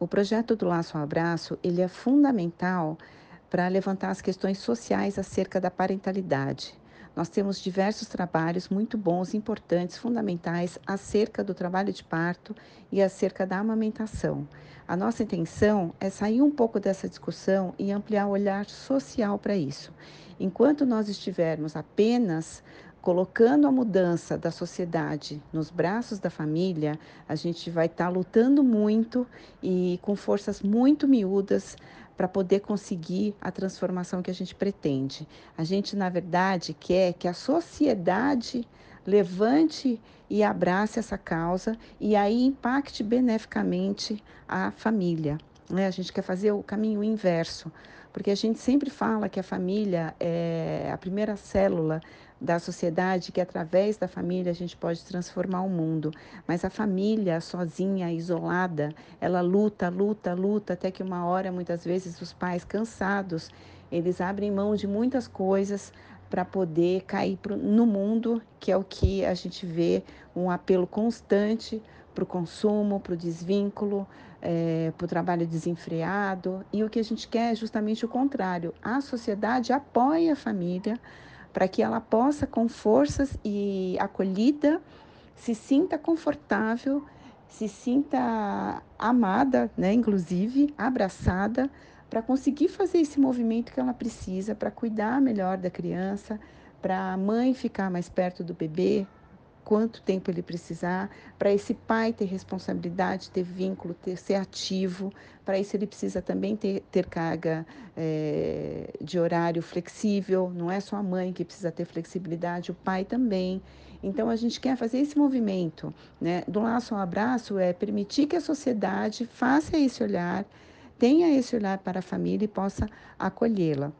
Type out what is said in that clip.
O projeto do Laço ao Abraço, ele é fundamental para levantar as questões sociais acerca da parentalidade. Nós temos diversos trabalhos muito bons, importantes, fundamentais acerca do trabalho de parto e acerca da amamentação. A nossa intenção é sair um pouco dessa discussão e ampliar o olhar social para isso. Enquanto nós estivermos apenas colocando a mudança da sociedade nos braços da família, a gente vai estar tá lutando muito e com forças muito miúdas para poder conseguir a transformação que a gente pretende. A gente, na verdade, quer que a sociedade levante e abrace essa causa e aí impacte beneficamente a família. Né? A gente quer fazer o caminho inverso, porque a gente sempre fala que a família é a primeira célula da sociedade, que através da família a gente pode transformar o mundo. Mas a família sozinha, isolada, ela luta, luta, luta, até que uma hora, muitas vezes, os pais cansados, eles abrem mão de muitas coisas para poder cair no mundo, que é o que a gente vê um apelo constante para o consumo, para o desvínculo, é, para o trabalho desenfreado. E o que a gente quer é justamente o contrário. A sociedade apoia a família para que ela possa, com forças e acolhida, se sinta confortável, se sinta amada, né, inclusive abraçada, para conseguir fazer esse movimento que ela precisa para cuidar melhor da criança, para a mãe ficar mais perto do bebê, quanto tempo ele precisar, para esse pai ter responsabilidade, ter vínculo, ter, ser ativo. Para isso, ele precisa também ter, ter carga é, de horário flexível, não é só a mãe que precisa ter flexibilidade, o pai também. Então, a gente quer fazer esse movimento, né? Do laço ao abraço é permitir que a sociedade faça esse olhar, tenha esse olhar para a família e possa acolhê-la.